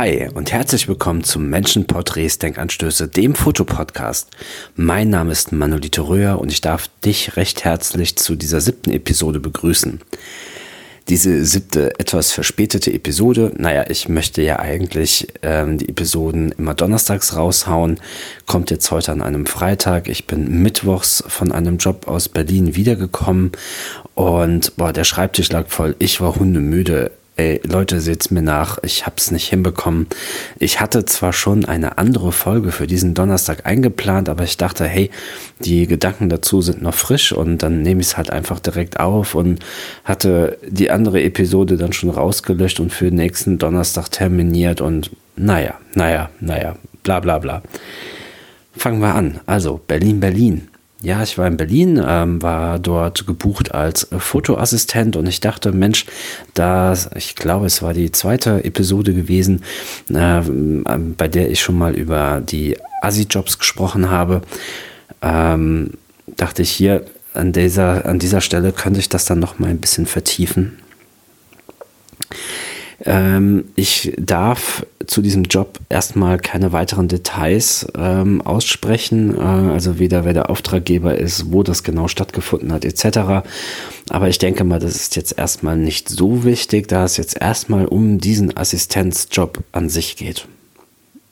Hi und herzlich willkommen zum Menschenporträts Denkanstöße, dem Fotopodcast. Mein Name ist Manolito Röhr und ich darf dich recht herzlich zu dieser siebten Episode begrüßen. Diese siebte, etwas verspätete Episode, naja, ich möchte ja eigentlich ähm, die Episoden immer donnerstags raushauen, kommt jetzt heute an einem Freitag. Ich bin mittwochs von einem Job aus Berlin wiedergekommen und boah, der Schreibtisch lag voll. Ich war hundemüde ey, Leute, seht's mir nach, ich hab's nicht hinbekommen. Ich hatte zwar schon eine andere Folge für diesen Donnerstag eingeplant, aber ich dachte, hey, die Gedanken dazu sind noch frisch und dann nehme ich es halt einfach direkt auf und hatte die andere Episode dann schon rausgelöscht und für nächsten Donnerstag terminiert und naja, naja, naja, bla bla bla. Fangen wir an. Also, Berlin, Berlin. Ja, ich war in Berlin, ähm, war dort gebucht als äh, Fotoassistent und ich dachte, Mensch, da, ich glaube, es war die zweite Episode gewesen, äh, bei der ich schon mal über die Assi-Jobs gesprochen habe. Ähm, dachte ich hier an dieser, an dieser Stelle könnte ich das dann noch mal ein bisschen vertiefen. Ähm, ich darf zu diesem Job erstmal keine weiteren Details ähm, aussprechen, äh, also weder wer der Auftraggeber ist, wo das genau stattgefunden hat, etc. Aber ich denke mal, das ist jetzt erstmal nicht so wichtig, da es jetzt erstmal um diesen Assistenzjob an sich geht.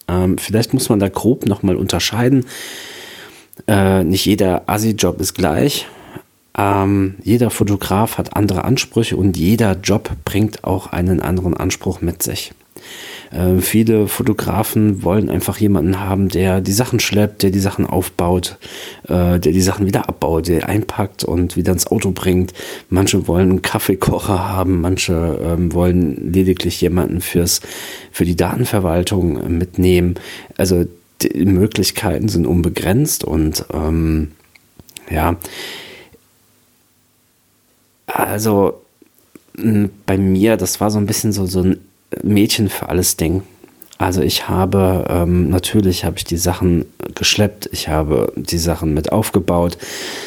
Ähm, vielleicht muss man da grob nochmal unterscheiden. Äh, nicht jeder Assi-Job ist gleich. Ähm, jeder Fotograf hat andere Ansprüche und jeder Job bringt auch einen anderen Anspruch mit sich. Äh, viele Fotografen wollen einfach jemanden haben, der die Sachen schleppt, der die Sachen aufbaut, äh, der die Sachen wieder abbaut, der einpackt und wieder ins Auto bringt. Manche wollen einen Kaffeekocher haben, manche ähm, wollen lediglich jemanden fürs, für die Datenverwaltung mitnehmen. Also die Möglichkeiten sind unbegrenzt und ähm, ja, also bei mir, das war so ein bisschen so, so ein Mädchen für alles Ding. Also ich habe, ähm, natürlich habe ich die Sachen geschleppt, ich habe die Sachen mit aufgebaut,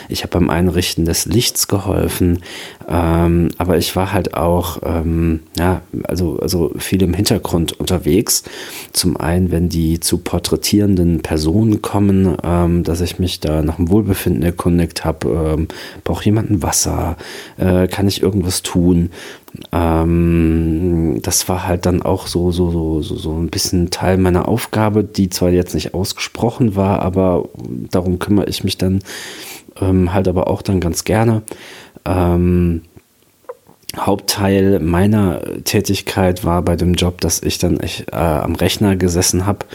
ich habe beim Einrichten des Lichts geholfen, ähm, aber ich war halt auch, ähm, ja, also, also viel im Hintergrund unterwegs. Zum einen, wenn die zu porträtierenden Personen kommen, ähm, dass ich mich da nach dem Wohlbefinden erkundigt habe, ähm, braucht jemand ein Wasser, äh, kann ich irgendwas tun? Ähm, das war halt dann auch so, so, so, so, so ein bisschen Teil meiner Aufgabe, die zwar jetzt nicht ausgesprochen war, aber darum kümmere ich mich dann ähm, halt aber auch dann ganz gerne. Ähm, Hauptteil meiner Tätigkeit war bei dem Job, dass ich dann echt, äh, am Rechner gesessen habe.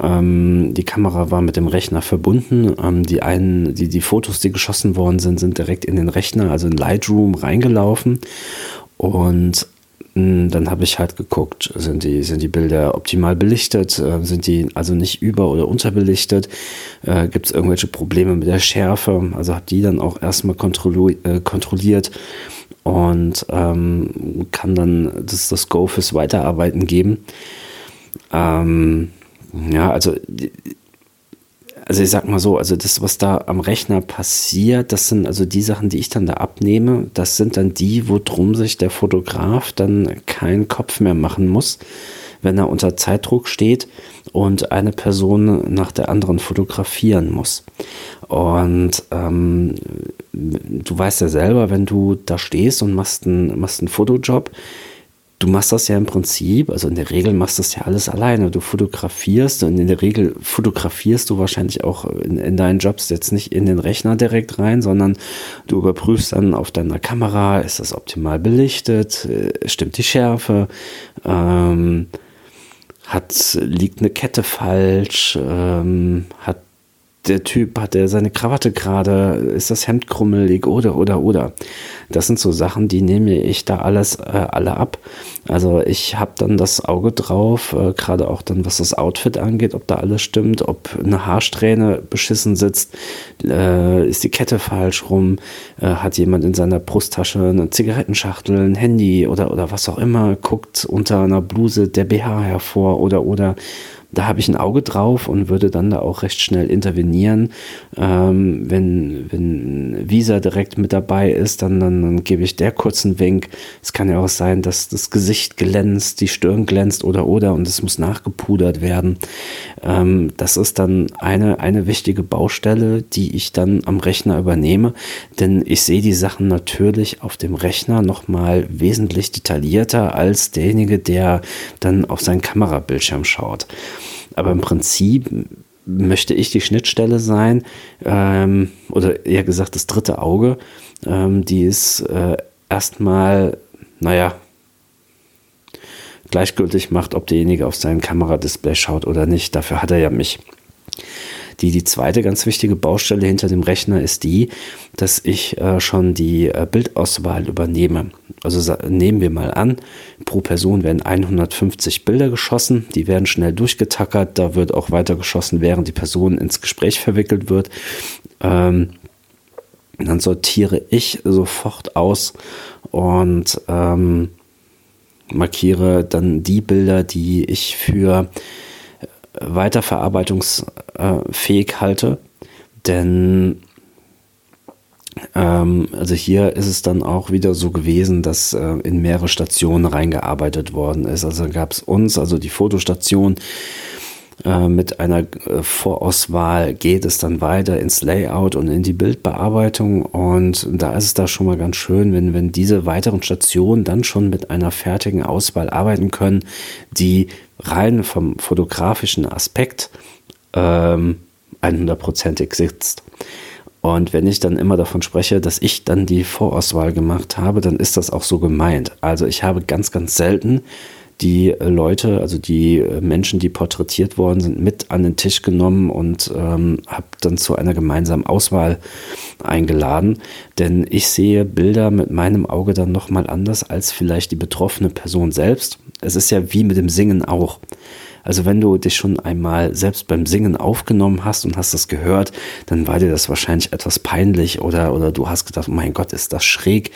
Ähm, die Kamera war mit dem Rechner verbunden. Ähm, die einen, die, die Fotos, die geschossen worden sind, sind direkt in den Rechner, also in Lightroom reingelaufen. Und dann habe ich halt geguckt, sind die, sind die Bilder optimal belichtet, äh, sind die also nicht über- oder unterbelichtet, äh, gibt es irgendwelche Probleme mit der Schärfe, also habe die dann auch erstmal äh, kontrolliert und ähm, kann dann das, das Go fürs Weiterarbeiten geben. Ähm, ja, also also ich sag mal so, also das, was da am Rechner passiert, das sind also die Sachen, die ich dann da abnehme, das sind dann die, worum sich der Fotograf dann keinen Kopf mehr machen muss, wenn er unter Zeitdruck steht und eine Person nach der anderen fotografieren muss. Und ähm, du weißt ja selber, wenn du da stehst und machst einen, machst einen Fotojob, du machst das ja im Prinzip, also in der Regel machst du das ja alles alleine. Du fotografierst und in der Regel fotografierst du wahrscheinlich auch in, in, deinen Jobs jetzt nicht in den Rechner direkt rein, sondern du überprüfst dann auf deiner Kamera, ist das optimal belichtet, äh, stimmt die Schärfe, ähm, hat, liegt eine Kette falsch, ähm, hat der Typ, hat er seine Krawatte gerade, ist das Hemd krummelig oder, oder, oder. Das sind so Sachen, die nehme ich da alles äh, alle ab. Also ich habe dann das Auge drauf, äh, gerade auch dann, was das Outfit angeht, ob da alles stimmt, ob eine Haarsträhne beschissen sitzt, äh, ist die Kette falsch rum, äh, hat jemand in seiner Brusttasche eine Zigarettenschachtel, ein Handy oder, oder was auch immer, guckt unter einer Bluse der BH hervor oder, oder da habe ich ein Auge drauf und würde dann da auch recht schnell intervenieren. Ähm, wenn, wenn Visa direkt mit dabei ist, dann, dann, dann gebe ich der kurzen Wink. Es kann ja auch sein, dass das Gesicht glänzt, die Stirn glänzt oder oder und es muss nachgepudert werden. Ähm, das ist dann eine, eine wichtige Baustelle, die ich dann am Rechner übernehme, denn ich sehe die Sachen natürlich auf dem Rechner nochmal wesentlich detaillierter als derjenige, der dann auf seinen Kamerabildschirm schaut. Aber im Prinzip möchte ich die Schnittstelle sein, ähm, oder eher gesagt das dritte Auge, ähm, die es äh, erstmal, naja, gleichgültig macht, ob derjenige auf sein Kameradisplay schaut oder nicht. Dafür hat er ja mich. Die, die zweite ganz wichtige Baustelle hinter dem Rechner ist die, dass ich äh, schon die äh, Bildauswahl übernehme. Also nehmen wir mal an, pro Person werden 150 Bilder geschossen, die werden schnell durchgetackert, da wird auch weiter geschossen, während die Person ins Gespräch verwickelt wird. Ähm, dann sortiere ich sofort aus und ähm, markiere dann die Bilder, die ich für weiterverarbeitungsfähig halte. Denn ähm, also hier ist es dann auch wieder so gewesen, dass äh, in mehrere Stationen reingearbeitet worden ist. Also gab es uns, also die Fotostation, äh, mit einer äh, Vorauswahl geht es dann weiter ins Layout und in die Bildbearbeitung. Und da ist es da schon mal ganz schön, wenn, wenn diese weiteren Stationen dann schon mit einer fertigen Auswahl arbeiten können, die rein vom fotografischen Aspekt ähm, 100%ig sitzt. Und wenn ich dann immer davon spreche, dass ich dann die Vorauswahl gemacht habe, dann ist das auch so gemeint. Also ich habe ganz, ganz selten die Leute, also die Menschen, die porträtiert worden sind, mit an den Tisch genommen und ähm, habe dann zu einer gemeinsamen Auswahl eingeladen. Denn ich sehe Bilder mit meinem Auge dann nochmal anders als vielleicht die betroffene Person selbst. Es ist ja wie mit dem Singen auch. Also wenn du dich schon einmal selbst beim Singen aufgenommen hast und hast das gehört, dann war dir das wahrscheinlich etwas peinlich oder, oder du hast gedacht, mein Gott, ist das schräg.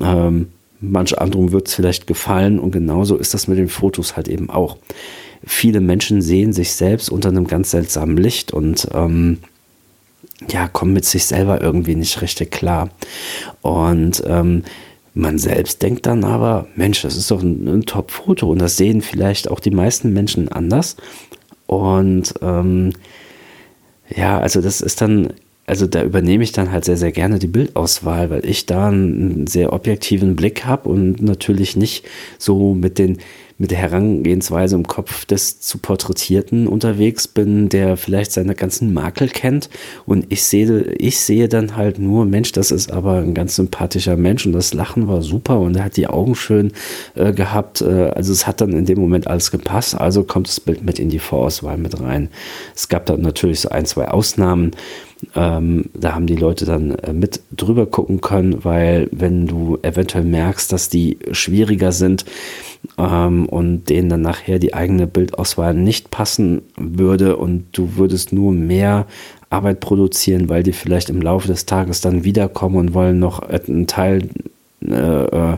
Ähm, manch anderem wird es vielleicht gefallen und genauso ist das mit den Fotos halt eben auch. Viele Menschen sehen sich selbst unter einem ganz seltsamen Licht und ähm, ja, kommen mit sich selber irgendwie nicht richtig klar. Und ähm, man selbst denkt dann aber, Mensch, das ist doch ein, ein Top-Foto und das sehen vielleicht auch die meisten Menschen anders. Und ähm, ja, also das ist dann, also da übernehme ich dann halt sehr, sehr gerne die Bildauswahl, weil ich da einen sehr objektiven Blick habe und natürlich nicht so mit den mit der Herangehensweise im Kopf des zu Porträtierten unterwegs bin, der vielleicht seine ganzen Makel kennt. Und ich sehe, ich sehe dann halt nur, Mensch, das ist aber ein ganz sympathischer Mensch und das Lachen war super und er hat die Augen schön äh, gehabt. Äh, also es hat dann in dem Moment alles gepasst. Also kommt das Bild mit in die Vorauswahl mit rein. Es gab dann natürlich so ein, zwei Ausnahmen. Ähm, da haben die Leute dann äh, mit drüber gucken können, weil wenn du eventuell merkst, dass die schwieriger sind ähm, und denen dann nachher die eigene Bildauswahl nicht passen würde und du würdest nur mehr Arbeit produzieren, weil die vielleicht im Laufe des Tages dann wiederkommen und wollen noch einen Teil äh,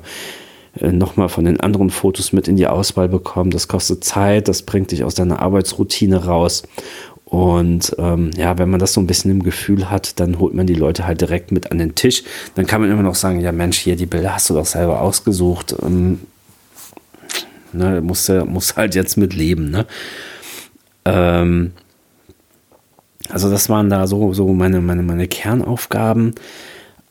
äh, nochmal von den anderen Fotos mit in die Auswahl bekommen. Das kostet Zeit, das bringt dich aus deiner Arbeitsroutine raus. Und ähm, ja, wenn man das so ein bisschen im Gefühl hat, dann holt man die Leute halt direkt mit an den Tisch. Dann kann man immer noch sagen, ja Mensch, hier die Bilder hast du doch selber ausgesucht. Ähm, ne, muss, muss halt jetzt mit leben. Ne? Ähm, also das waren da so, so meine, meine, meine Kernaufgaben.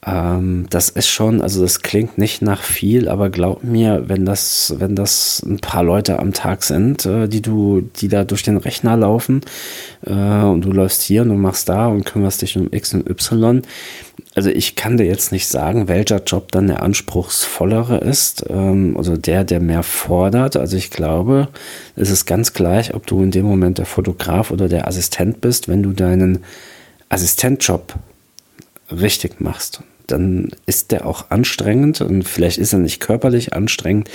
Ähm, das ist schon, also das klingt nicht nach viel, aber glaub mir, wenn das, wenn das ein paar Leute am Tag sind, äh, die du, die da durch den Rechner laufen äh, und du läufst hier und du machst da und kümmerst dich um X und Y. Also ich kann dir jetzt nicht sagen, welcher Job dann der anspruchsvollere ist, ähm, also der, der mehr fordert. Also ich glaube, es ist ganz gleich, ob du in dem Moment der Fotograf oder der Assistent bist, wenn du deinen Assistentjob richtig machst dann ist der auch anstrengend und vielleicht ist er nicht körperlich anstrengend,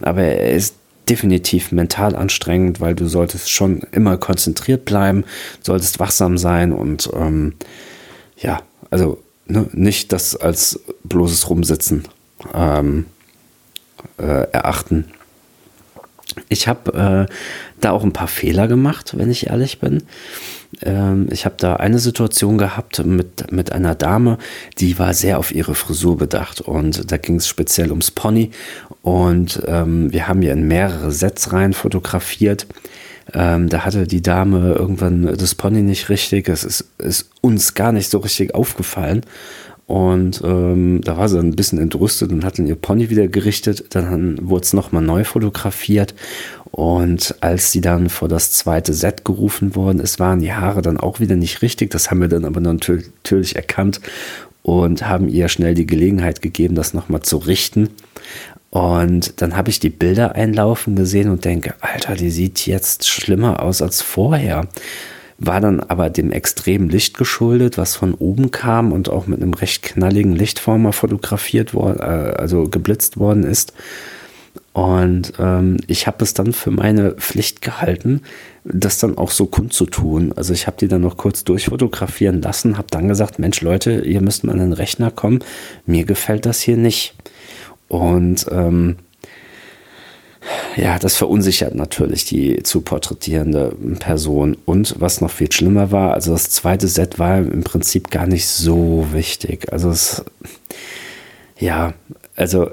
aber er ist definitiv mental anstrengend, weil du solltest schon immer konzentriert bleiben, solltest wachsam sein und ähm, ja, also ne, nicht das als bloßes Rumsitzen ähm, äh, erachten. Ich habe äh, da auch ein paar Fehler gemacht, wenn ich ehrlich bin. Ähm, ich habe da eine Situation gehabt mit, mit einer Dame, die war sehr auf ihre Frisur bedacht und da ging es speziell ums Pony und ähm, wir haben ihr in mehrere Sets rein fotografiert. Ähm, da hatte die Dame irgendwann das Pony nicht richtig. Es ist, ist uns gar nicht so richtig aufgefallen. Und ähm, da war sie ein bisschen entrüstet und hat dann ihr Pony wieder gerichtet. Dann wurde es nochmal neu fotografiert. Und als sie dann vor das zweite Set gerufen worden ist, waren die Haare dann auch wieder nicht richtig. Das haben wir dann aber natürlich erkannt und haben ihr schnell die Gelegenheit gegeben, das nochmal zu richten. Und dann habe ich die Bilder einlaufen gesehen und denke, Alter, die sieht jetzt schlimmer aus als vorher war dann aber dem extremen Licht geschuldet, was von oben kam und auch mit einem recht knalligen Lichtformer fotografiert worden, äh, also geblitzt worden ist. Und ähm, ich habe es dann für meine Pflicht gehalten, das dann auch so kundzutun. Also ich habe die dann noch kurz durchfotografieren lassen, habe dann gesagt, Mensch Leute, ihr müsst mal an den Rechner kommen, mir gefällt das hier nicht. Und ähm, ja, das verunsichert natürlich die zu porträtierende Person. Und was noch viel schlimmer war, also das zweite Set war im Prinzip gar nicht so wichtig. Also es, ja, also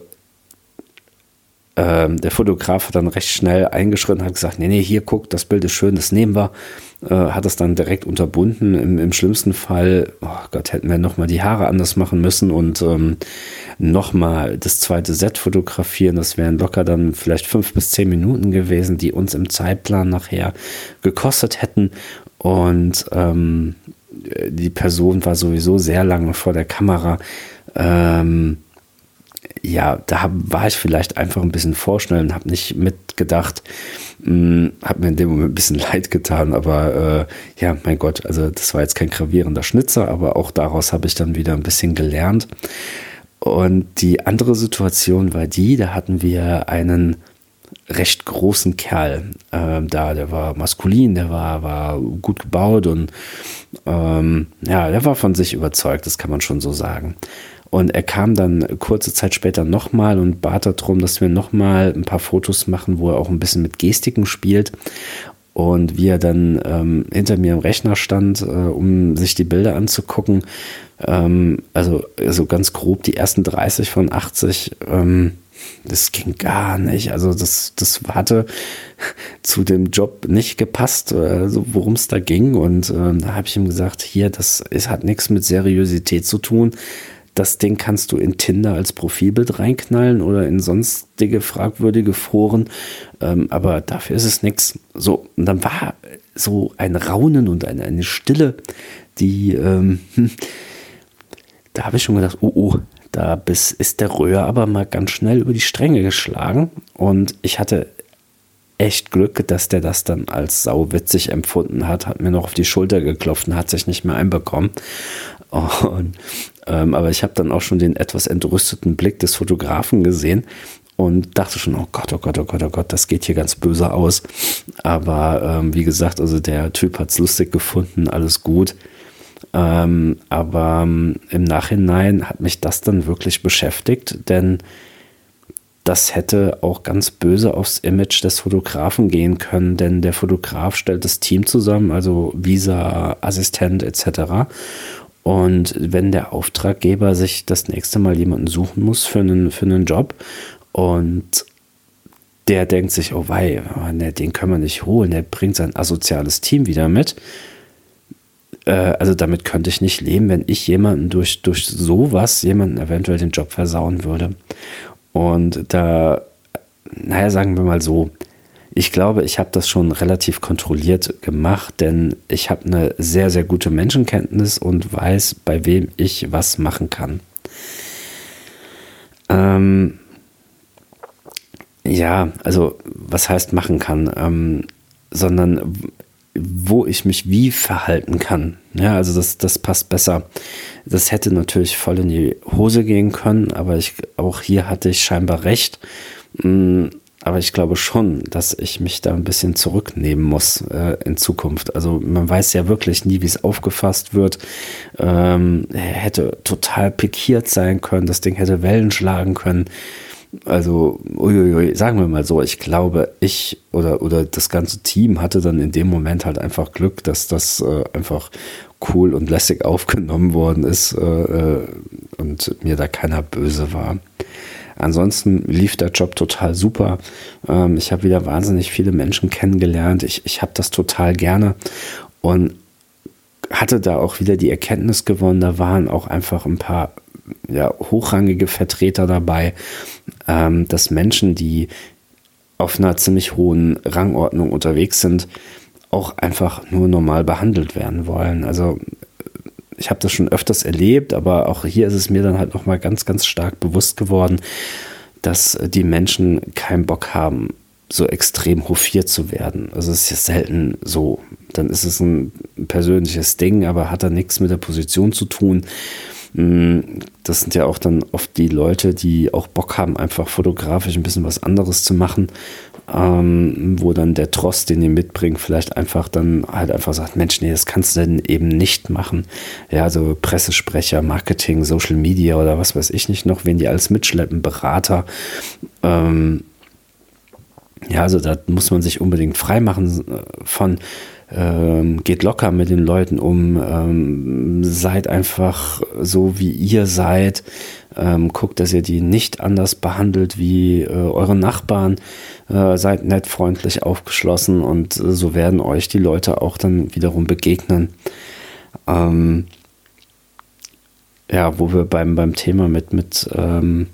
ähm, der Fotograf hat dann recht schnell eingeschritten, hat gesagt, nee, nee, hier guck, das Bild ist schön, das nehmen wir. Äh, hat es dann direkt unterbunden. Im, im schlimmsten Fall, oh Gott, hätten wir nochmal die Haare anders machen müssen und ähm, nochmal das zweite Set fotografieren. Das wären locker dann vielleicht fünf bis zehn Minuten gewesen, die uns im Zeitplan nachher gekostet hätten. Und ähm, die Person war sowieso sehr lange vor der Kamera. Ähm, ja, da war ich vielleicht einfach ein bisschen vorschnell und habe nicht mitgedacht, hm, habe mir in dem Moment ein bisschen leid getan, aber äh, ja, mein Gott, also das war jetzt kein gravierender Schnitzer, aber auch daraus habe ich dann wieder ein bisschen gelernt. Und die andere Situation war die, da hatten wir einen recht großen Kerl äh, da, der war maskulin, der war, war gut gebaut und ähm, ja, der war von sich überzeugt, das kann man schon so sagen. Und er kam dann kurze Zeit später nochmal und bat darum, dass wir nochmal ein paar Fotos machen, wo er auch ein bisschen mit Gestiken spielt. Und wie er dann ähm, hinter mir im Rechner stand, äh, um sich die Bilder anzugucken, ähm, also, also ganz grob die ersten 30 von 80, ähm, das ging gar nicht. Also das, das hatte zu dem Job nicht gepasst, also worum es da ging. Und äh, da habe ich ihm gesagt, hier, das ist, hat nichts mit Seriosität zu tun das Ding kannst du in Tinder als Profilbild reinknallen oder in sonstige fragwürdige Foren, ähm, aber dafür ist es nichts. So, und dann war so ein Raunen und eine, eine Stille, die, ähm, da habe ich schon gedacht, oh, oh, da bis, ist der Röhr aber mal ganz schnell über die Stränge geschlagen und ich hatte echt Glück, dass der das dann als sauwitzig empfunden hat, hat mir noch auf die Schulter geklopft und hat sich nicht mehr einbekommen. Und, ähm, aber ich habe dann auch schon den etwas entrüsteten Blick des Fotografen gesehen und dachte schon, oh Gott, oh Gott, oh Gott, oh Gott, das geht hier ganz böse aus. Aber ähm, wie gesagt, also der Typ hat es lustig gefunden, alles gut. Ähm, aber ähm, im Nachhinein hat mich das dann wirklich beschäftigt, denn das hätte auch ganz böse aufs Image des Fotografen gehen können, denn der Fotograf stellt das Team zusammen, also Visa, Assistent etc. Und wenn der Auftraggeber sich das nächste Mal jemanden suchen muss für einen, für einen Job und der denkt sich, oh wei, ne, den können wir nicht holen, der bringt sein asoziales Team wieder mit. Äh, also damit könnte ich nicht leben, wenn ich jemanden durch, durch sowas, jemanden eventuell den Job versauen würde. Und da, naja, sagen wir mal so, ich glaube, ich habe das schon relativ kontrolliert gemacht, denn ich habe eine sehr, sehr gute Menschenkenntnis und weiß, bei wem ich was machen kann. Ähm, ja, also was heißt machen kann, ähm, sondern wo ich mich wie verhalten kann. Ja, also das, das passt besser. Das hätte natürlich voll in die Hose gehen können, aber ich, auch hier hatte ich scheinbar recht. Mm, aber ich glaube schon, dass ich mich da ein bisschen zurücknehmen muss äh, in Zukunft. Also man weiß ja wirklich nie, wie es aufgefasst wird. Ähm, hätte total pikiert sein können, das Ding hätte Wellen schlagen können. Also, uiuiui, sagen wir mal so, ich glaube, ich oder, oder das ganze Team hatte dann in dem Moment halt einfach Glück, dass das äh, einfach cool und lässig aufgenommen worden ist äh, äh und mir da keiner böse war. Ansonsten lief der Job total super. Ähm, ich habe wieder wahnsinnig viele Menschen kennengelernt. Ich, ich habe das total gerne und hatte da auch wieder die Erkenntnis gewonnen. Da waren auch einfach ein paar ja, hochrangige Vertreter dabei, ähm, dass Menschen, die auf einer ziemlich hohen Rangordnung unterwegs sind, auch einfach nur normal behandelt werden wollen. Also ich habe das schon öfters erlebt, aber auch hier ist es mir dann halt nochmal ganz, ganz stark bewusst geworden, dass die Menschen keinen Bock haben, so extrem hofiert zu werden. Also es ist ja selten so. Dann ist es ein persönliches Ding, aber hat da nichts mit der Position zu tun. Mm, das sind ja auch dann oft die Leute, die auch Bock haben, einfach fotografisch ein bisschen was anderes zu machen ähm, wo dann der Trost, den ihr mitbringt, vielleicht einfach dann halt einfach sagt, Mensch, nee, das kannst du denn eben nicht machen. Ja, also Pressesprecher, Marketing, Social Media oder was weiß ich nicht noch, wen die alles mitschleppen, Berater. Ähm, ja, also da muss man sich unbedingt freimachen äh, von. Ähm, geht locker mit den Leuten um, ähm, seid einfach so, wie ihr seid, ähm, guckt, dass ihr die nicht anders behandelt wie äh, eure Nachbarn, äh, seid nett, freundlich, aufgeschlossen und äh, so werden euch die Leute auch dann wiederum begegnen. Ähm, ja, wo wir beim, beim Thema mit, mit ähm,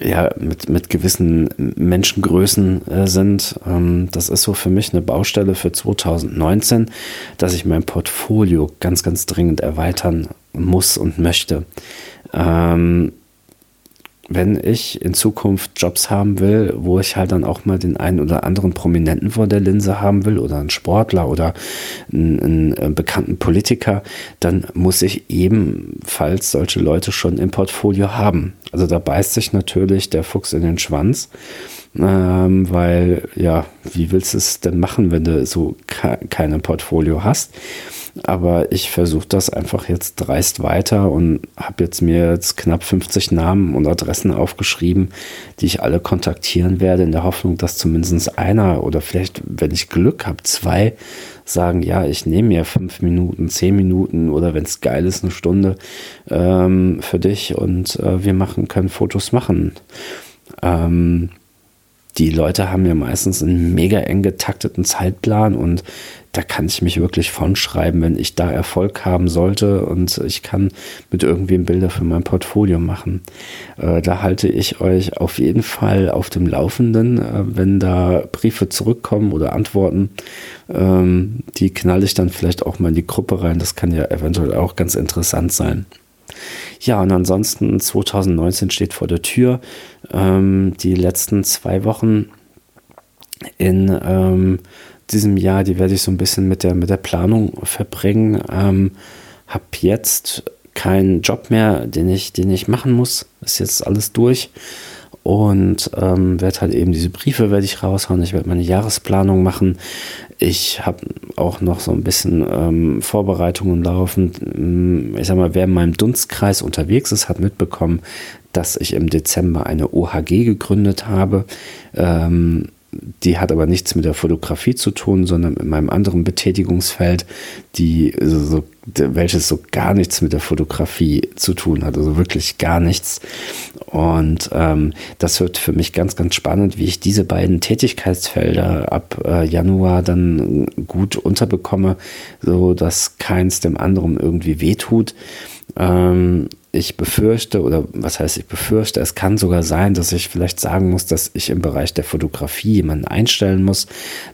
ja, mit, mit gewissen Menschengrößen äh, sind. Ähm, das ist so für mich eine Baustelle für 2019, dass ich mein Portfolio ganz, ganz dringend erweitern muss und möchte. Ähm, wenn ich in Zukunft Jobs haben will, wo ich halt dann auch mal den einen oder anderen Prominenten vor der Linse haben will oder einen Sportler oder einen, einen äh, bekannten Politiker, dann muss ich ebenfalls solche Leute schon im Portfolio haben. Also da beißt sich natürlich der Fuchs in den Schwanz, ähm, weil ja, wie willst du es denn machen, wenn du so ke keine Portfolio hast? Aber ich versuche das einfach jetzt dreist weiter und habe jetzt mir jetzt knapp 50 Namen und Adressen aufgeschrieben, die ich alle kontaktieren werde, in der Hoffnung, dass zumindest einer oder vielleicht, wenn ich Glück habe, zwei sagen, ja, ich nehme mir fünf Minuten, zehn Minuten oder wenn es geil ist, eine Stunde ähm, für dich und äh, wir machen, können Fotos machen. Ähm, die Leute haben ja meistens einen mega eng getakteten Zeitplan und da kann ich mich wirklich von schreiben, wenn ich da Erfolg haben sollte und ich kann mit irgendwem Bilder für mein Portfolio machen. Äh, da halte ich euch auf jeden Fall auf dem Laufenden, äh, wenn da Briefe zurückkommen oder Antworten. Ähm, die knalle ich dann vielleicht auch mal in die Gruppe rein. Das kann ja eventuell auch ganz interessant sein. Ja, und ansonsten 2019 steht vor der Tür. Ähm, die letzten zwei Wochen in ähm, diesem Jahr, die werde ich so ein bisschen mit der, mit der Planung verbringen. Ähm, habe jetzt keinen Job mehr, den ich, den ich machen muss. Ist jetzt alles durch. Und ähm, werde halt eben diese Briefe werde ich raushauen. Ich werde meine Jahresplanung machen. Ich habe auch noch so ein bisschen ähm, Vorbereitungen laufen. Ich sag mal, wer in meinem Dunstkreis unterwegs ist, hat mitbekommen, dass ich im Dezember eine OHG gegründet habe. Ähm, die hat aber nichts mit der Fotografie zu tun, sondern mit meinem anderen Betätigungsfeld, die so, welches so gar nichts mit der Fotografie zu tun hat, also wirklich gar nichts. Und ähm, das wird für mich ganz, ganz spannend, wie ich diese beiden Tätigkeitsfelder ab äh, Januar dann gut unterbekomme, so dass keins dem anderen irgendwie wehtut. Ähm, ich befürchte, oder was heißt ich befürchte, es kann sogar sein, dass ich vielleicht sagen muss, dass ich im Bereich der Fotografie jemanden einstellen muss,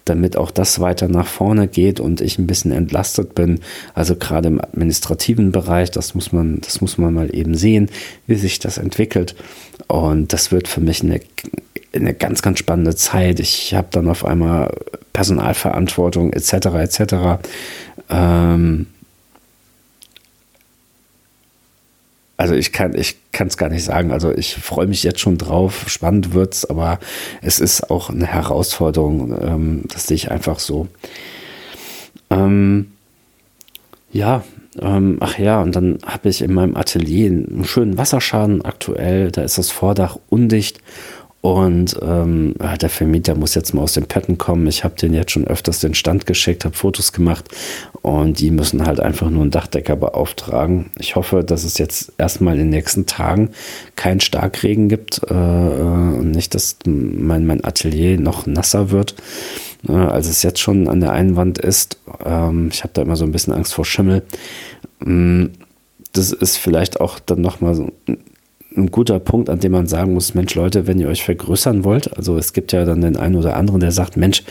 damit auch das weiter nach vorne geht und ich ein bisschen entlastet bin. Also gerade im administrativen Bereich, das muss man, das muss man mal eben sehen, wie sich das entwickelt. Und das wird für mich eine, eine ganz, ganz spannende Zeit. Ich habe dann auf einmal Personalverantwortung etc. etc. Ähm, also ich kann ich kann es gar nicht sagen. Also ich freue mich jetzt schon drauf. Spannend wird's, aber es ist auch eine Herausforderung. Ähm, das sehe ich einfach so. Ähm, ja, ähm, ach ja, und dann habe ich in meinem Atelier einen schönen Wasserschaden aktuell. Da ist das Vordach undicht und ähm, der Vermieter muss jetzt mal aus den Petten kommen. Ich habe den jetzt schon öfters den Stand geschickt, habe Fotos gemacht und die müssen halt einfach nur einen Dachdecker beauftragen. Ich hoffe, dass es jetzt erstmal in den nächsten Tagen keinen Starkregen gibt äh, äh, und nicht, dass mein, mein Atelier noch nasser wird, äh, als es jetzt schon an der Einwand ist. Ähm, ich habe da immer so ein bisschen Angst vor Schimmel. Ähm, das ist vielleicht auch dann nochmal so ein guter Punkt, an dem man sagen muss, Mensch Leute, wenn ihr euch vergrößern wollt, also es gibt ja dann den einen oder anderen, der sagt, Mensch,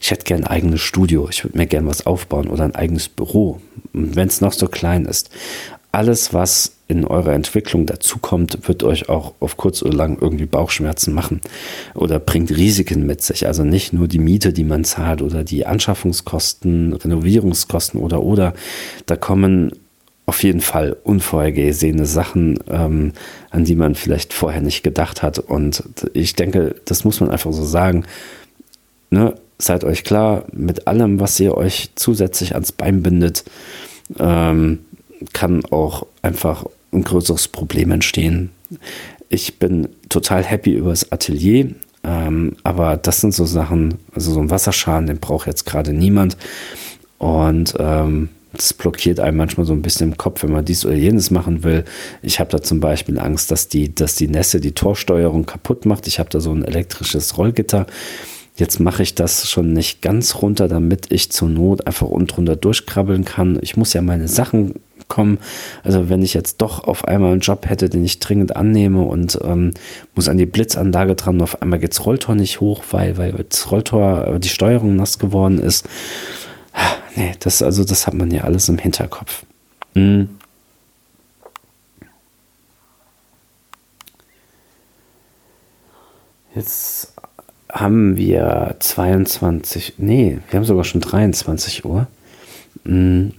ich hätte gern ein eigenes Studio, ich würde mir gern was aufbauen oder ein eigenes Büro, wenn es noch so klein ist. Alles, was in eurer Entwicklung dazukommt, wird euch auch auf kurz oder lang irgendwie Bauchschmerzen machen oder bringt Risiken mit sich. Also nicht nur die Miete, die man zahlt oder die Anschaffungskosten, Renovierungskosten oder oder. Da kommen auf jeden Fall unvorhergesehene Sachen, ähm, an die man vielleicht vorher nicht gedacht hat. Und ich denke, das muss man einfach so sagen. Ne? Seid euch klar, mit allem, was ihr euch zusätzlich ans Bein bindet, ähm, kann auch einfach ein größeres Problem entstehen. Ich bin total happy über das Atelier, ähm, aber das sind so Sachen, also so ein Wasserschaden, den braucht jetzt gerade niemand. Und ähm, das blockiert einem manchmal so ein bisschen im Kopf, wenn man dies oder jenes machen will. Ich habe da zum Beispiel Angst, dass die, dass die Nässe die Torsteuerung kaputt macht. Ich habe da so ein elektrisches Rollgitter. Jetzt mache ich das schon nicht ganz runter, damit ich zur Not einfach unten drunter durchkrabbeln kann. Ich muss ja meine Sachen kommen. Also wenn ich jetzt doch auf einmal einen Job hätte, den ich dringend annehme und ähm, muss an die Blitzanlage dran und auf einmal geht das Rolltor nicht hoch, weil, weil das Rolltor, äh, die Steuerung nass geworden ist nee, das, also das hat man ja alles im Hinterkopf. Mhm. Jetzt haben wir 22, nee, wir haben sogar schon 23 Uhr. Mhm.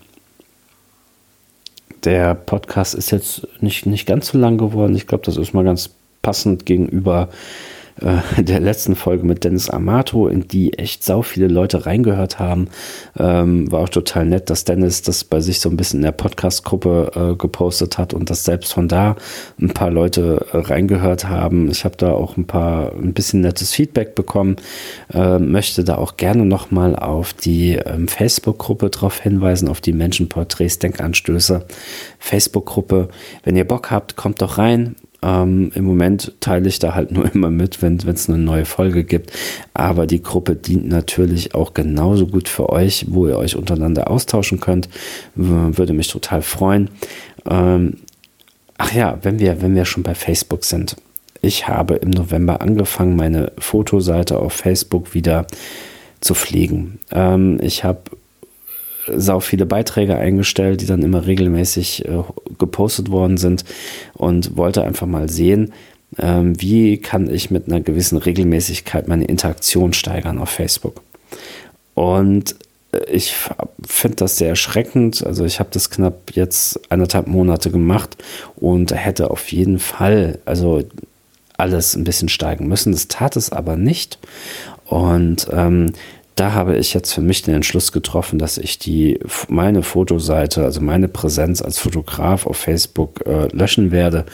Der Podcast ist jetzt nicht, nicht ganz so lang geworden. Ich glaube, das ist mal ganz passend gegenüber äh, der letzten Folge mit Dennis Amato, in die echt sau viele Leute reingehört haben. Ähm, war auch total nett, dass Dennis das bei sich so ein bisschen in der Podcast-Gruppe äh, gepostet hat und dass selbst von da ein paar Leute äh, reingehört haben. Ich habe da auch ein paar, ein bisschen nettes Feedback bekommen. Äh, möchte da auch gerne nochmal auf die ähm, Facebook-Gruppe drauf hinweisen, auf die Menschenporträts, Denkanstöße. Facebook-Gruppe. Wenn ihr Bock habt, kommt doch rein. Ähm, Im Moment teile ich da halt nur immer mit, wenn es eine neue Folge gibt. Aber die Gruppe dient natürlich auch genauso gut für euch, wo ihr euch untereinander austauschen könnt. Würde mich total freuen. Ähm, ach ja, wenn wir, wenn wir schon bei Facebook sind. Ich habe im November angefangen, meine Fotoseite auf Facebook wieder zu pflegen. Ähm, ich habe sau viele Beiträge eingestellt, die dann immer regelmäßig äh, gepostet worden sind und wollte einfach mal sehen, ähm, wie kann ich mit einer gewissen Regelmäßigkeit meine Interaktion steigern auf Facebook. Und äh, ich finde das sehr erschreckend. Also ich habe das knapp jetzt eineinhalb Monate gemacht und hätte auf jeden Fall, also alles ein bisschen steigen müssen. Das tat es aber nicht. Und ähm, da habe ich jetzt für mich den Entschluss getroffen, dass ich die meine Fotoseite, also meine Präsenz als Fotograf auf Facebook äh, löschen werde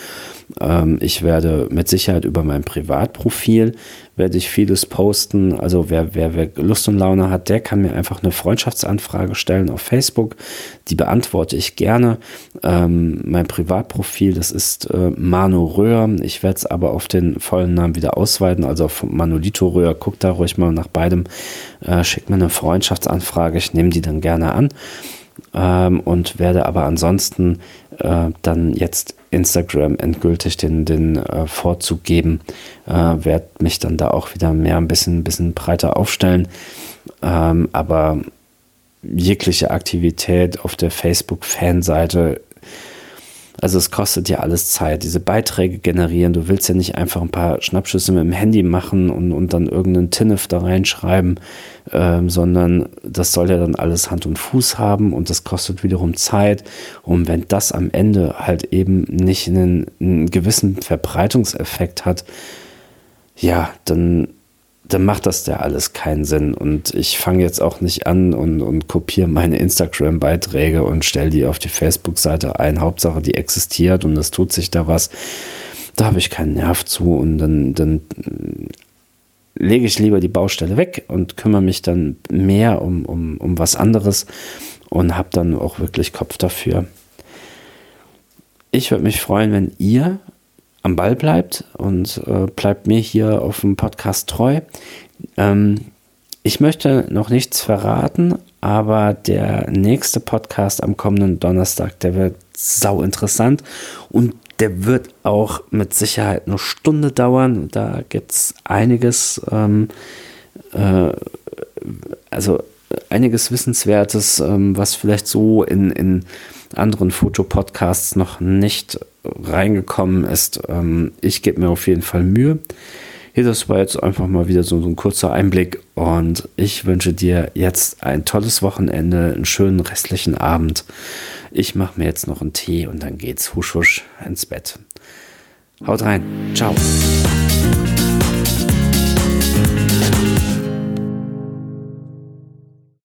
ich werde mit Sicherheit über mein Privatprofil werde ich vieles posten. Also wer, wer, wer Lust und Laune hat, der kann mir einfach eine Freundschaftsanfrage stellen auf Facebook. Die beantworte ich gerne. Ähm, mein Privatprofil, das ist äh, Manu Röhr. Ich werde es aber auf den vollen Namen wieder ausweiten. Also auf Manolito Röhr. Guckt da ruhig mal nach beidem. Äh, schickt mir eine Freundschaftsanfrage. Ich nehme die dann gerne an. Ähm, und werde aber ansonsten äh, dann jetzt Instagram endgültig den, den äh, Vorzug geben, äh, werde mich dann da auch wieder mehr ein bisschen, bisschen breiter aufstellen. Ähm, aber jegliche Aktivität auf der Facebook-Fanseite also es kostet ja alles Zeit, diese Beiträge generieren. Du willst ja nicht einfach ein paar Schnappschüsse mit dem Handy machen und, und dann irgendeinen Tinnef da reinschreiben, ähm, sondern das soll ja dann alles Hand und Fuß haben und das kostet wiederum Zeit. Und wenn das am Ende halt eben nicht einen, einen gewissen Verbreitungseffekt hat, ja, dann dann macht das ja alles keinen Sinn. Und ich fange jetzt auch nicht an und, und kopiere meine Instagram-Beiträge und stelle die auf die Facebook-Seite ein. Hauptsache, die existiert und es tut sich da was. Da habe ich keinen Nerv zu und dann, dann lege ich lieber die Baustelle weg und kümmere mich dann mehr um, um, um was anderes und habe dann auch wirklich Kopf dafür. Ich würde mich freuen, wenn ihr am Ball bleibt und äh, bleibt mir hier auf dem Podcast treu. Ähm, ich möchte noch nichts verraten, aber der nächste Podcast am kommenden Donnerstag, der wird sau interessant und der wird auch mit Sicherheit eine Stunde dauern. Da gibt es einiges, ähm, äh, also einiges Wissenswertes, ähm, was vielleicht so in, in anderen Fotopodcasts noch nicht reingekommen ist. Ähm, ich gebe mir auf jeden Fall Mühe. Hier, das war jetzt einfach mal wieder so, so ein kurzer Einblick und ich wünsche dir jetzt ein tolles Wochenende, einen schönen restlichen Abend. Ich mache mir jetzt noch einen Tee und dann geht's husch husch ins Bett. Haut rein. Ciao.